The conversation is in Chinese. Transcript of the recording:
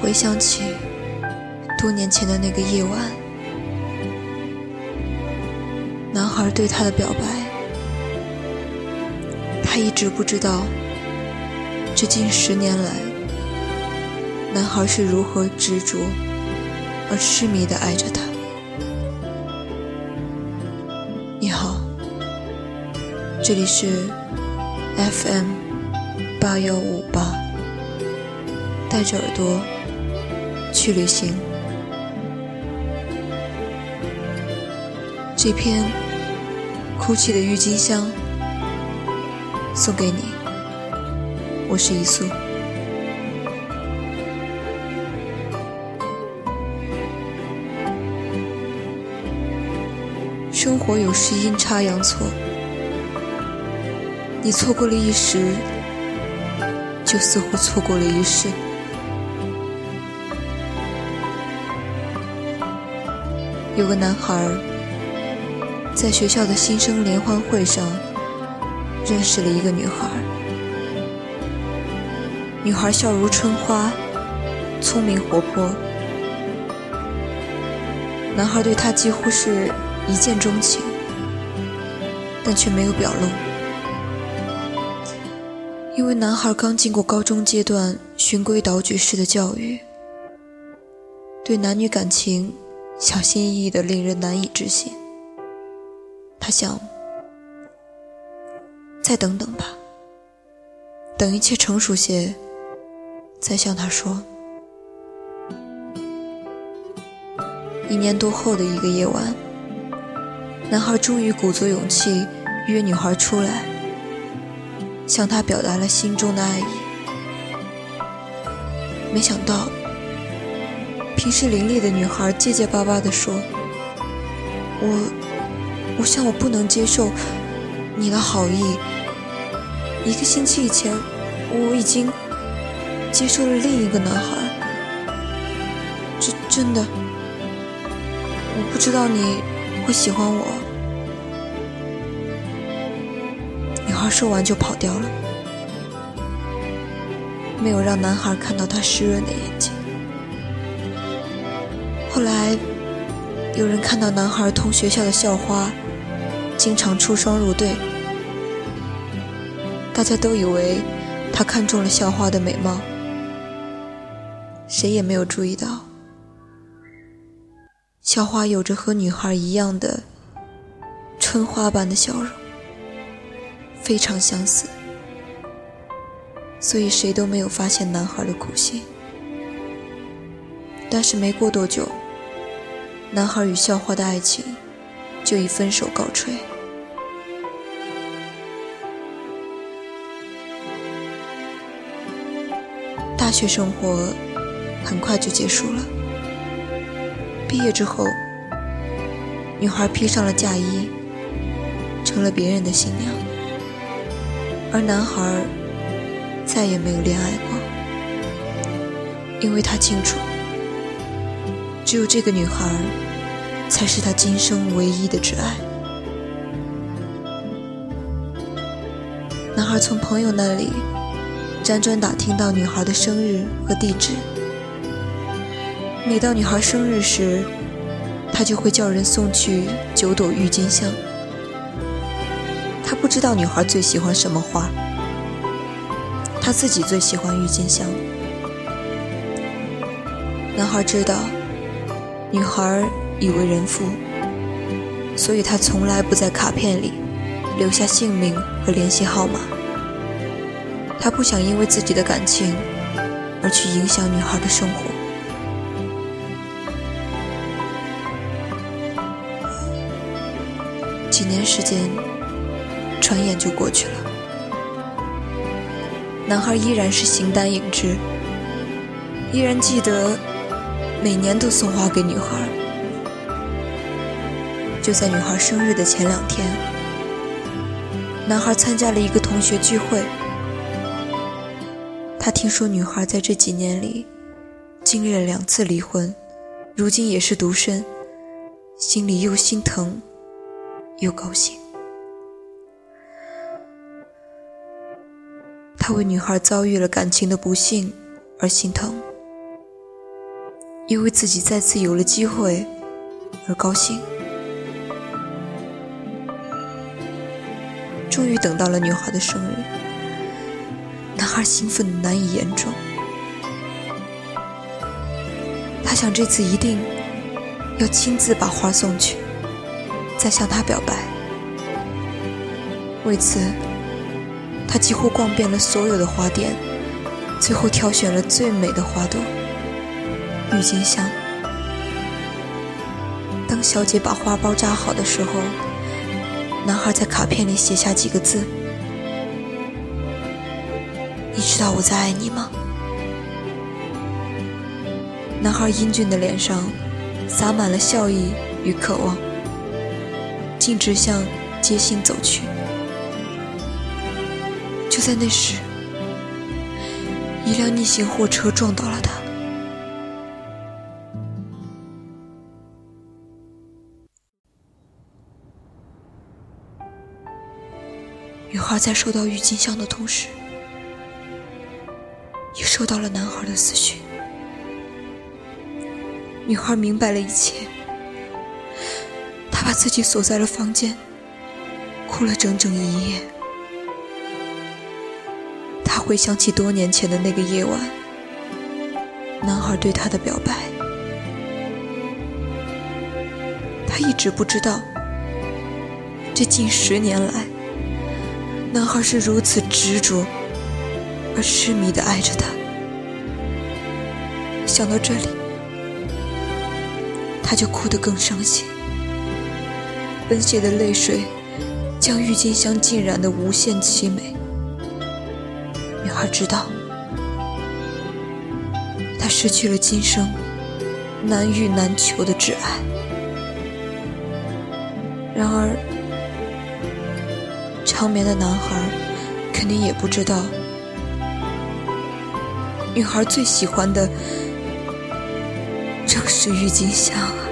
回想起多年前的那个夜晚，男孩对她的表白，他一直不知道，这近十年来，男孩是如何执着而痴迷的爱着她。你好，这里是 FM 八幺五八，带着耳朵去旅行。这篇哭泣的郁金香送给你，我是一素。生活有时阴差阳错，你错过了一时，就似乎错过了一世。有个男孩在学校的新生联欢会上认识了一个女孩，女孩笑如春花，聪明活泼，男孩对她几乎是。一见钟情，但却没有表露，因为男孩刚经过高中阶段循规蹈矩式的教育，对男女感情小心翼翼的令人难以置信。他想，再等等吧，等一切成熟些，再向他说。一年多后的一个夜晚。男孩终于鼓足勇气约女孩出来，向她表达了心中的爱意。没想到，平时伶俐的女孩结结巴巴地说：“我，我想我不能接受你的好意。一个星期以前，我已经接受了另一个男孩。真真的，我不知道你。”会喜欢我。女孩说完就跑掉了，没有让男孩看到她湿润的眼睛。后来，有人看到男孩同学校的校花经常出双入对，大家都以为他看中了校花的美貌，谁也没有注意到。校花有着和女孩一样的春花般的笑容，非常相似，所以谁都没有发现男孩的苦心。但是没过多久，男孩与校花的爱情就以分手告吹。大学生活很快就结束了。毕业之后，女孩披上了嫁衣，成了别人的新娘，而男孩再也没有恋爱过，因为他清楚，只有这个女孩才是他今生唯一的挚爱。男孩从朋友那里辗转打听到女孩的生日和地址。每到女孩生日时，他就会叫人送去九朵郁金香。他不知道女孩最喜欢什么花，他自己最喜欢郁金香。男孩知道，女孩已为人妇，所以他从来不在卡片里留下姓名和联系号码。他不想因为自己的感情而去影响女孩的生活。几年时间，转眼就过去了。男孩依然是形单影只，依然记得每年都送花给女孩。就在女孩生日的前两天，男孩参加了一个同学聚会。他听说女孩在这几年里经历了两次离婚，如今也是独身，心里又心疼。又高兴，他为女孩遭遇了感情的不幸而心疼，因为自己再次有了机会而高兴。终于等到了女孩的生日，男孩兴奋的难以言状。他想这次一定要亲自把花送去，再向她表白。为此，他几乎逛遍了所有的花店，最后挑选了最美的花朵——郁金香。当小姐把花包扎好的时候，男孩在卡片里写下几个字：“你知道我在爱你吗？”男孩英俊的脸上洒满了笑意与渴望，径直向街心走去。就在那时，一辆逆行货车撞到了他。女孩在收到郁金香的同时，也收到了男孩的死讯。女孩明白了一切，她把自己锁在了房间，哭了整整一夜。她回想起多年前的那个夜晚，男孩对她的表白。她一直不知道，这近十年来，男孩是如此执着而痴迷的爱着她。想到这里。他就哭得更伤心，奔泻的泪水将郁金香浸染得无限凄美。女孩知道，她失去了今生难遇难求的挚爱。然而，长眠的男孩肯定也不知道，女孩最喜欢的。正是郁金香啊。